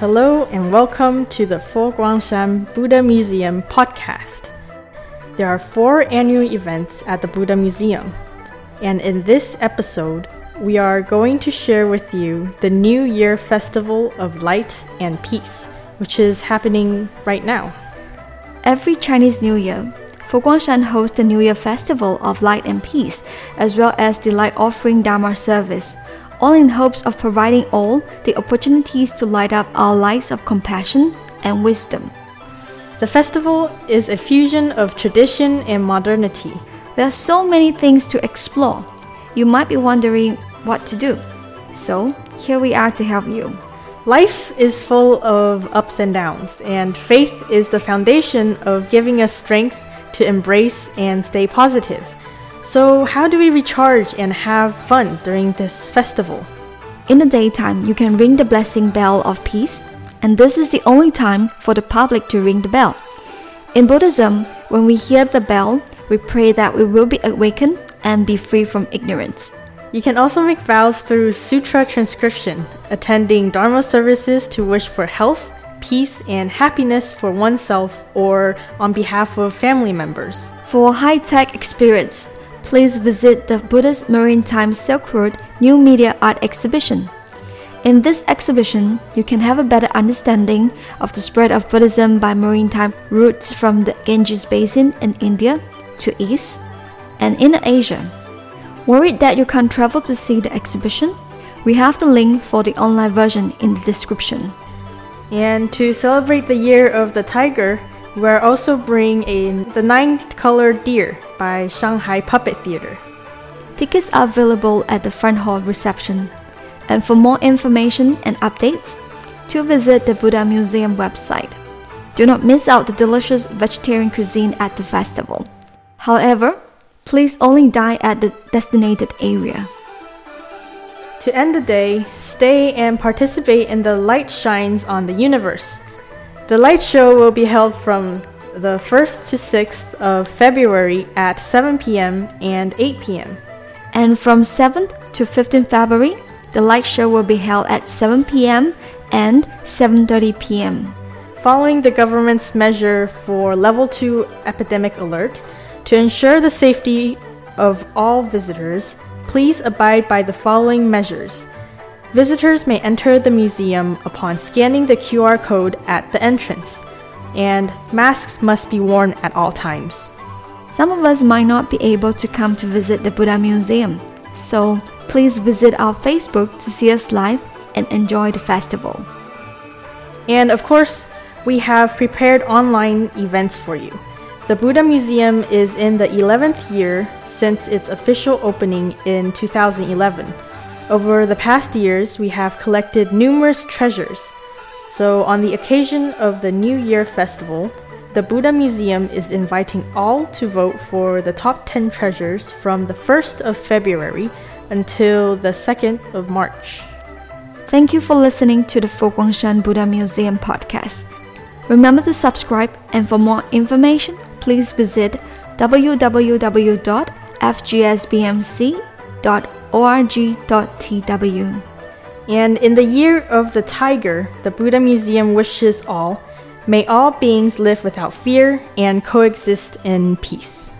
Hello and welcome to the Fo Guang Shan Buddha Museum podcast. There are four annual events at the Buddha Museum, and in this episode, we are going to share with you the New Year Festival of Light and Peace, which is happening right now. Every Chinese New Year, Guangshan hosts the New Year Festival of Light and Peace, as well as the Light Offering Dharma service, all in hopes of providing all the opportunities to light up our lights of compassion and wisdom. The festival is a fusion of tradition and modernity. There are so many things to explore. You might be wondering what to do. So, here we are to help you. Life is full of ups and downs, and faith is the foundation of giving us strength to embrace and stay positive. So, how do we recharge and have fun during this festival? In the daytime, you can ring the blessing bell of peace, and this is the only time for the public to ring the bell. In Buddhism, when we hear the bell, we pray that we will be awakened and be free from ignorance. You can also make vows through sutra transcription, attending Dharma services to wish for health, peace, and happiness for oneself or on behalf of family members. For a high tech experience, please visit the Buddhist Maritime Silk Road New Media Art Exhibition. In this exhibition, you can have a better understanding of the spread of Buddhism by maritime routes from the Ganges Basin in India to East and Inner Asia. Worried that you can't travel to see the exhibition? We have the link for the online version in the description. And to celebrate the year of the tiger, we are also bringing in The Nine Colored Deer by Shanghai Puppet Theater. Tickets are available at the front hall reception. And for more information and updates, to visit the Buddha Museum website. Do not miss out the delicious vegetarian cuisine at the festival. However, please only dine at the designated area. To end the day, stay and participate in the Light Shines on the Universe. The light show will be held from the 1st to 6th of February at 7 p.m. and 8 p.m. And from 7th to 15th February, the light show will be held at 7 p.m. and 7:30 p.m. Following the government's measure for level 2 epidemic alert to ensure the safety of all visitors, Please abide by the following measures. Visitors may enter the museum upon scanning the QR code at the entrance, and masks must be worn at all times. Some of us might not be able to come to visit the Buddha Museum, so please visit our Facebook to see us live and enjoy the festival. And of course, we have prepared online events for you. The Buddha Museum is in the 11th year since its official opening in 2011. Over the past years, we have collected numerous treasures. So, on the occasion of the New Year Festival, the Buddha Museum is inviting all to vote for the top 10 treasures from the 1st of February until the 2nd of March. Thank you for listening to the Fo Buddha Museum podcast. Remember to subscribe, and for more information, please visit www.fgsbmc.org.tw. And in the year of the tiger, the Buddha Museum wishes all may all beings live without fear and coexist in peace.